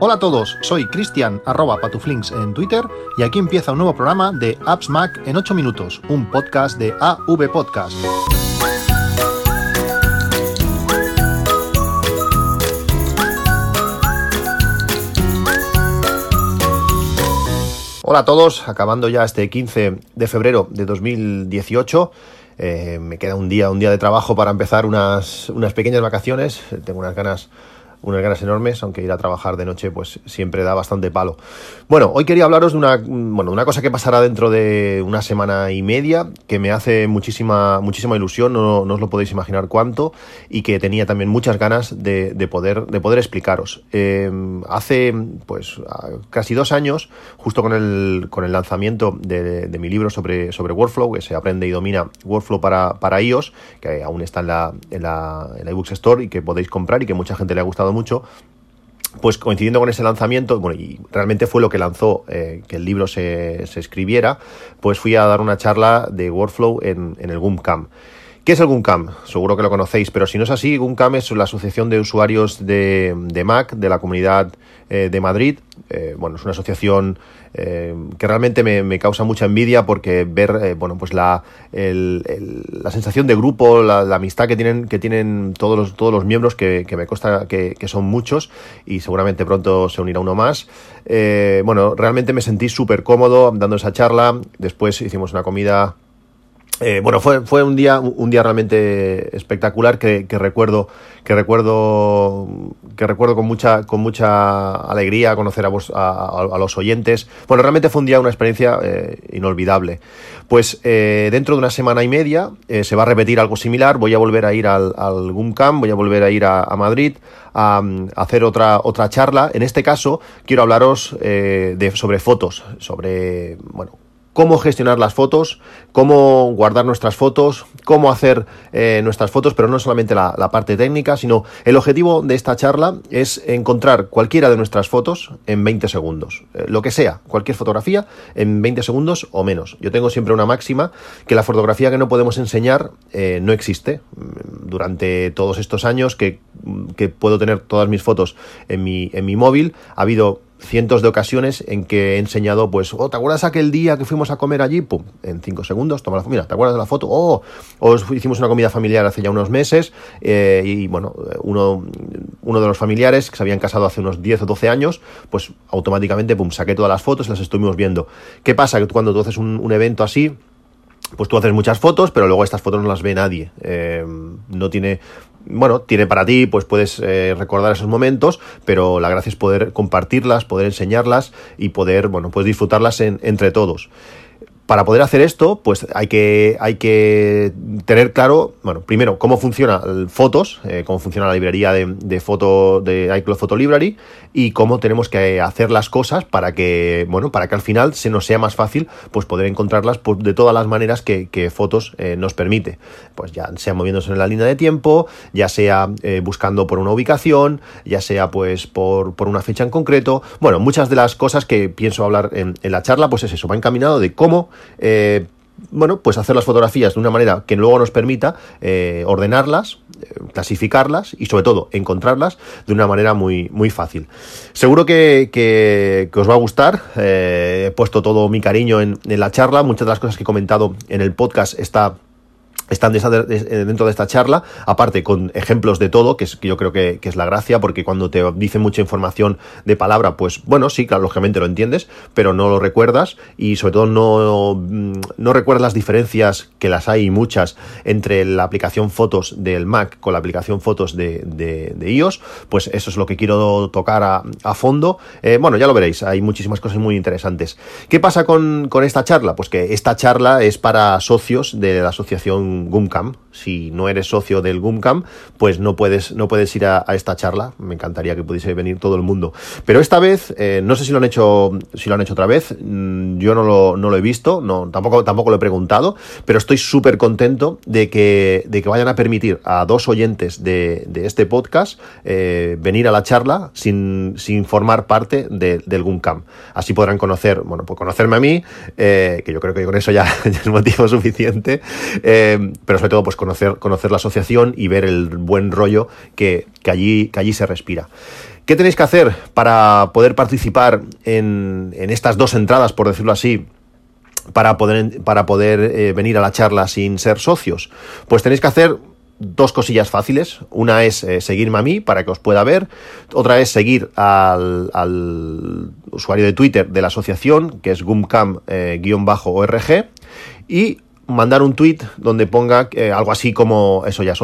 Hola a todos, soy Cristian arroba patuflinks en Twitter y aquí empieza un nuevo programa de Apps Mac en 8 minutos, un podcast de AV Podcast. Hola a todos, acabando ya este 15 de febrero de 2018. Eh, me queda un día, un día de trabajo para empezar unas, unas pequeñas vacaciones. Tengo unas ganas unas ganas enormes, aunque ir a trabajar de noche pues siempre da bastante palo. Bueno, hoy quería hablaros de una, bueno, una cosa que pasará dentro de una semana y media, que me hace muchísima, muchísima ilusión, no, os lo podéis imaginar cuánto, y que tenía también muchas ganas de, poder, de poder explicaros. Eh, hace pues casi dos años, justo con el, con el lanzamiento de, mi libro sobre, sobre Workflow, que se aprende y domina Workflow para, para iOS, que aún está en la, en la, en la eBooks Store y que podéis comprar y que mucha gente le ha gustado mucho, pues coincidiendo con ese lanzamiento, bueno, y realmente fue lo que lanzó eh, que el libro se, escribiera, pues fui a dar una charla de workflow en, el GUMCAM. ¿Qué es el GUMCAM? Seguro que lo conocéis, pero si no es así, GUMCAM es la Asociación de Usuarios de, Mac de la Comunidad eh, de Madrid. Eh, bueno, es una asociación eh, que realmente me, causa mucha envidia porque ver bueno pues la, la sensación de grupo, la, amistad que tienen, que tienen todos los, todos los miembros, que, me consta que, son muchos y seguramente pronto se unirá uno más. Bueno, realmente me sentí súper cómodo dando esa charla. Después hicimos una comida eh, bueno, fue, fue un día, un día realmente espectacular que, recuerdo, que recuerdo, que recuerdo con mucha, con mucha alegría conocer a, vos, a, los oyentes. Bueno, realmente fue un día una experiencia eh, inolvidable. Pues eh, dentro de una semana y media se va a repetir algo similar. Voy a volver a ir al, al GUMCAM, voy a volver a ir a, Madrid a, hacer otra, otra charla. En este caso, quiero hablaros de, sobre fotos, sobre, bueno, cómo gestionar las fotos, cómo guardar nuestras fotos, cómo hacer eh, nuestras fotos, pero no solamente la, parte técnica, sino el objetivo de esta charla es encontrar cualquiera de nuestras fotos en 20 segundos. Eh, lo que sea, cualquier fotografía en 20 segundos o menos. Yo tengo siempre una máxima que la fotografía que no podemos enseñar eh, no existe. Durante todos estos años que, que, puedo tener todas mis fotos en mi, en mi móvil, ha habido cientos de ocasiones en que he enseñado, pues, oh, ¿te acuerdas aquel día que fuimos a comer allí? Pum, en cinco segundos, toma la mira, ¿te acuerdas de la foto? Oh, o hicimos una comida familiar hace ya unos meses eh, y, bueno, uno, uno de los familiares que se habían casado hace unos 10 o 12 años, pues automáticamente, pum, saqué todas las fotos y las estuvimos viendo. ¿Qué pasa? Que cuando tú haces un evento así, pues tú haces muchas fotos, pero luego estas fotos no las ve nadie. Eh, no tiene, bueno, tiene para ti, pues puedes eh, recordar esos momentos, pero la gracia es poder compartirlas, poder enseñarlas y poder, bueno, pues disfrutarlas entre todos. Para poder hacer esto, pues hay que, hay que tener claro, bueno, primero, cómo funciona Fotos, eh, cómo funciona la librería de, de, foto de iCloud Photo Library y cómo tenemos que hacer las cosas para que, bueno, para que al final se nos sea más fácil pues poder encontrarlas de todas las maneras que, Fotos eh, nos permite. Pues ya sea moviéndose en la línea de tiempo, ya sea eh, buscando por una ubicación, ya sea pues por, por, una fecha en concreto. Bueno, muchas de las cosas que pienso hablar en, en la charla, pues es eso, va encaminado de cómo eh, bueno, pues hacer las fotografías de una manera que luego nos permita eh, ordenarlas, eh, clasificarlas y sobre todo encontrarlas de una manera muy, muy fácil. Seguro que, os va a gustar. he puesto todo mi cariño en, en la charla. Muchas de las cosas que he comentado en el podcast está están eh, dentro de esta charla, aparte con ejemplos de todo, que, es, que yo creo que, es la gracia, porque cuando te dice mucha información de palabra, pues bueno, sí, claro, lógicamente lo entiendes, pero no lo recuerdas y sobre todo no, mm, no recuerdas las diferencias, que las hay muchas, entre la aplicación fotos del Mac con la aplicación fotos de, de, iOS, pues eso es lo que quiero tocar a, a fondo. Eh, bueno, ya lo veréis, hay muchísimas cosas muy interesantes. ¿Qué pasa con, con esta charla? Pues que esta charla es para socios de la asociación GUMCAM. Si no eres socio del GUMCAM, pues no puedes, no puedes ir a, esta charla. Me encantaría que pudiese venir todo el mundo. Pero esta vez, eh, no sé si lo han hecho, si lo han hecho otra vez. Mm, yo no lo, no lo he visto, no, tampoco, tampoco lo he preguntado, pero estoy súper contento de que, de que vayan a permitir a dos oyentes de, este podcast eh, venir a la charla sin, sin formar parte del GUMCAM. Así podrán conocer, bueno, pues conocerme a mí, eh, que yo creo que con eso ya, es motivo suficiente pero sobre todo pues conocer, conocer la asociación y ver el buen rollo que, allí, que allí se respira. ¿Qué tenéis que hacer para poder participar en, estas dos entradas, por decirlo así? Para poder, para poder eh, venir a la charla sin ser socios. Pues tenéis que hacer dos cosillas fáciles. Una es eh, seguirme a mí para que os pueda ver. Otra es seguir al, usuario de Twitter de la asociación, que es gumcam-org. y mandar un tweet donde ponga algo así como eso ya es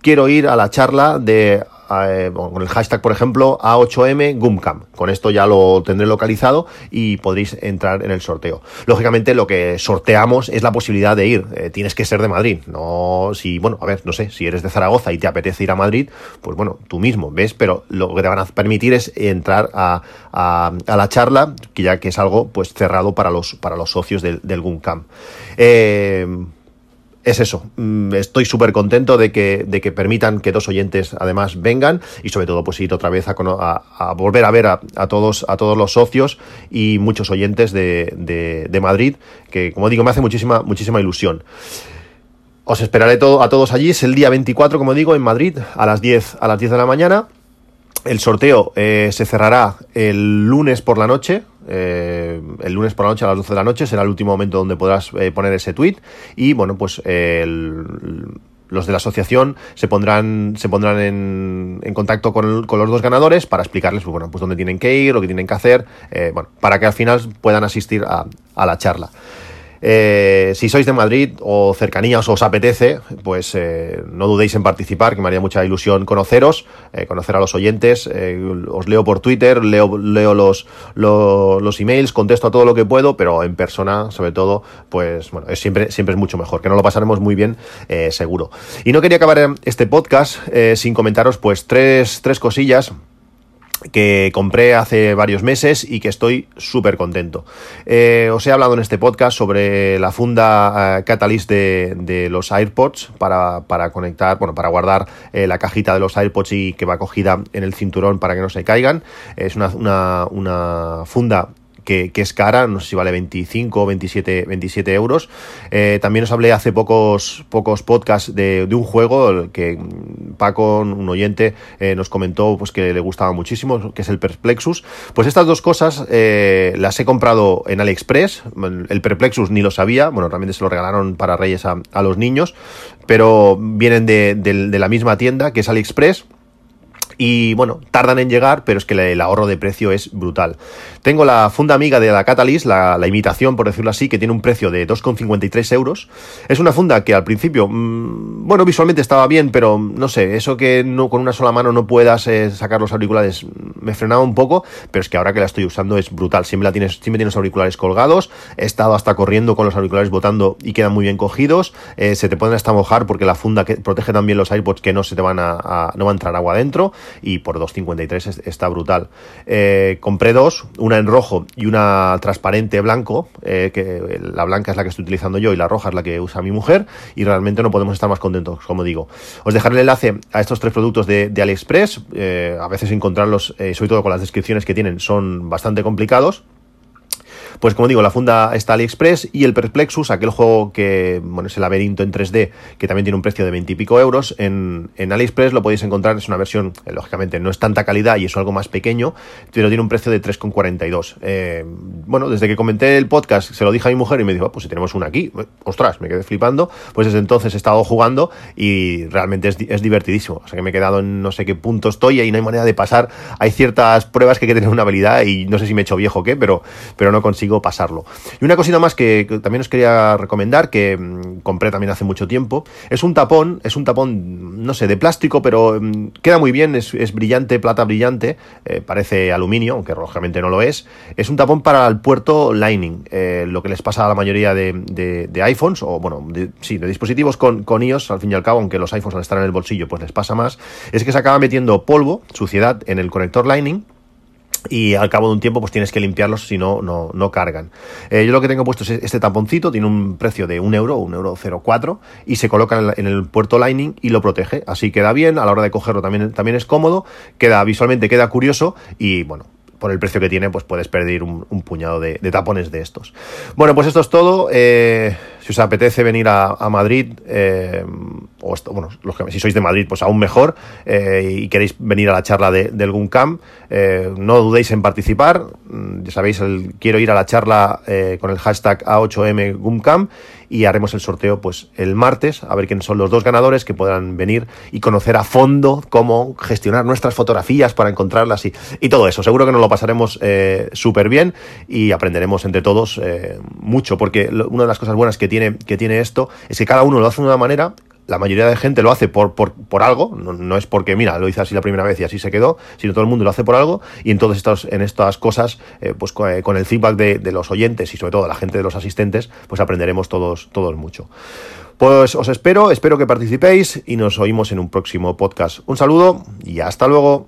Quiero ir a la charla de eh, con el hashtag, por ejemplo, A8M Gumcam. Con esto ya lo tendré localizado y podréis entrar en el sorteo. Lógicamente, lo que sorteamos es la posibilidad de ir. Eh, tienes que ser de Madrid. No, si, bueno, a ver, no sé, si eres de Zaragoza y te apetece ir a Madrid, pues bueno, tú mismo, ¿ves? Pero lo que te van a permitir es entrar a, la charla, que ya que es algo pues cerrado para los, para los socios del, del Gumcam. Eh, es eso. Mm, estoy súper contento de que, de que permitan que dos oyentes además vengan y sobre todo pues ir otra vez a, volver a ver a, todos, a todos los socios y muchos oyentes de, de, Madrid, que como digo me hace muchísima, muchísima ilusión. Os esperaré a todos allí. Es el día 24, como digo, en Madrid, a las 10, a las 10 de la mañana. El sorteo eh, se cerrará el lunes por la noche, eh, el lunes por la noche a las 12 de la noche será el último momento donde podrás eh, poner ese tweet y bueno pues los de la asociación se pondrán se pondrán en, en contacto con, los dos ganadores para explicarles pues, bueno pues dónde tienen que ir lo que tienen que hacer bueno para que al final puedan asistir a la charla eh, si sois de Madrid o cercanías os apetece, pues eh, no dudéis en participar, que me haría mucha ilusión conoceros, eh, conocer a los oyentes. os leo por Twitter, leo, leo los, los, emails, contesto a todo lo que puedo, pero en persona, sobre todo, pues bueno, es siempre, siempre es mucho mejor, que no lo pasaremos muy bien, seguro. Y no quería acabar este podcast sin comentaros pues tres, tres cosillas que compré hace varios meses y que estoy súper contento. Eh, os he hablado en este podcast sobre la funda eh, Catalyst de, los AirPods para, conectar, bueno, para guardar eh, la cajita de los AirPods y que va cogida en el cinturón para que no se caigan. Es una, una, una funda que, es cara, no sé si vale 25 o 27, 27 euros. Eh, también os hablé hace pocos, pocos podcasts de, un juego que Paco, un oyente, eh, nos comentó pues, que le gustaba muchísimo, que es el Perplexus. Pues estas dos cosas eh, las he comprado en AliExpress. El Perplexus ni lo sabía, bueno, realmente se lo regalaron para Reyes a, los niños, pero vienen de, de la misma tienda que es AliExpress y bueno, tardan en llegar, pero es que el ahorro de precio es brutal. Tengo la funda amiga de la Catalyst, la, imitación, por decirlo así, que tiene un precio de 2,53 euros. Es una funda que al principio, mm, bueno, visualmente estaba bien, pero no sé, eso que no, con una sola mano no puedas eh, sacar los auriculares me frenaba un poco, pero es que ahora que la estoy usando es brutal. Siempre, la tienes, siempre tienes auriculares colgados, he estado hasta corriendo con los auriculares botando y quedan muy bien cogidos, eh, se te pueden hasta mojar porque la funda que protege también los AirPods que no se te van a no va a entrar agua adentro y por 2,53 está brutal. Eh, compré dos, una en rojo y una transparente blanco, eh, que la blanca es la que estoy utilizando yo y la roja es la que usa mi mujer y realmente no podemos estar más contentos, como digo. Os dejaré el enlace a estos tres productos de, AliExpress, eh, a veces encontrarlos, sobre todo con las descripciones que tienen, son bastante complicados. Pues como digo, la funda está AliExpress y el Perplexus, aquel juego que, bueno, es el laberinto en 3D, que también tiene un precio de 20 y pico euros, en, en AliExpress lo podéis encontrar, es una versión, eh, lógicamente no es tanta calidad y es algo más pequeño, pero tiene un precio de 3,42. Eh, bueno, desde que comenté el podcast, se lo dije a mi mujer y me dijo, ah, pues si tenemos una aquí, ostras, me quedé flipando, pues desde entonces he estado jugando y realmente es, es divertidísimo. O sea que me he quedado en no sé qué punto estoy y no hay manera de pasar. Hay ciertas pruebas que hay que tener una habilidad y no sé si me he hecho viejo o qué, pero, pero no consigo Y una cosita más que, también os quería recomendar, que mm, compré también hace mucho tiempo, es un tapón, es un tapón, no sé, de plástico, pero mm, queda muy bien, es, brillante, plata brillante, eh, parece aluminio, aunque lógicamente no lo es. Es un tapón para el puerto Lightning, eh, lo que les pasa a la mayoría de, iPhones, o bueno, sí, de dispositivos con, con iOS, al fin y al cabo, aunque los iPhones al estar en el bolsillo, pues les pasa más, es que se acaba metiendo polvo, suciedad en el conector Lightning y al cabo de un tiempo pues tienes que limpiarlos si no, no, cargan. Eh, yo lo que tengo puesto es este tamponcito, tiene un precio de un euro, un euro 0,4 y se coloca en el, puerto Lightning y lo protege. Así queda bien, a la hora de cogerlo también, también es cómodo, queda visualmente queda curioso y bueno, por el precio que tiene, pues puedes perder un, puñado de, tapones de estos. Bueno, pues esto es todo. Eh, si os apetece venir a, Madrid, eh, o bueno, los que, si sois de Madrid, pues aún mejor, eh, y queréis venir a la charla de, del GUMCAM, eh, no dudéis en participar. Mm, ya sabéis, quiero ir a la charla con el hashtag A8M GUMCAM y haremos el sorteo pues el martes, a ver quiénes son los dos ganadores que puedan venir y conocer a fondo cómo gestionar nuestras fotografías para encontrarlas y, y todo eso. Seguro que nos lo pasaremos súper bien y aprenderemos entre todos mucho, porque una de las cosas buenas que tiene, que tiene esto es que cada uno lo hace de una manera, la mayoría de gente lo hace por, por, por algo, no, es porque, mira, lo hice así la primera vez y así se quedó, sino todo el mundo lo hace por algo y entonces estos, en estas cosas, eh, pues eh, con, el feedback de, los oyentes y sobre todo de la gente de los asistentes, pues aprenderemos todos, todos mucho. Pues os espero, espero que participéis y nos oímos en un próximo podcast. Un saludo y hasta luego.